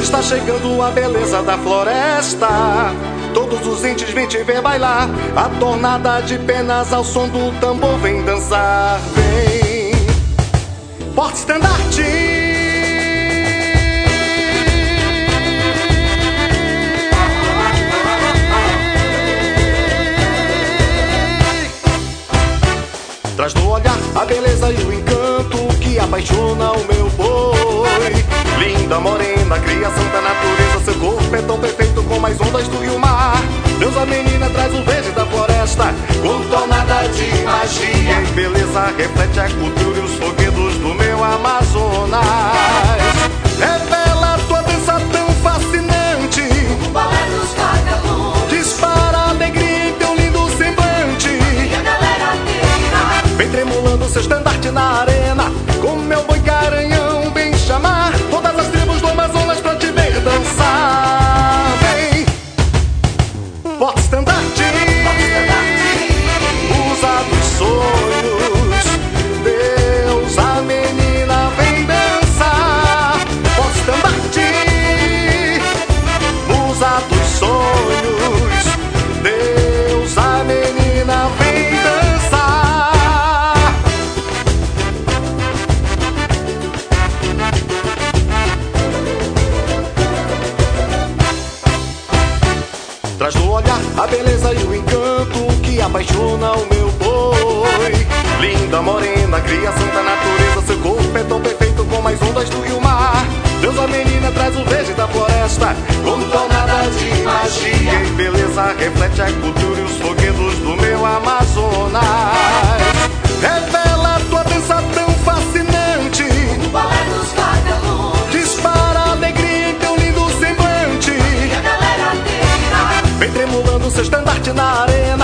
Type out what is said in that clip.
Está chegando a beleza da floresta. Todos os entes vêm te ver bailar. A tornada de penas ao som do tambor vem dançar. Vem, porte estandarte. Traz no olhar a beleza e o encanto que apaixona o meu boi. Linda, morena, criação da natureza, seu corpo é tão perfeito como as ondas do rio mar. Deus, a menina traz o verde da floresta, com tornada de magia e beleza reflete a cultura e os foguedos do meu Amazonas. Vem tremulando seu estandarte na arena Com meu boi garanhão vem chamar Todas as tribos do Amazonas pra te ver dançar. Vem, Traz no olhar a beleza e o encanto que apaixona o meu boi. Linda, morena, criação da natureza, seu corpo é tão perfeito como as ondas do rio mar. Deus, a menina traz o verde da floresta, com tornada de magia e beleza reflete a cultura Vem tremulando seu estandarte na arena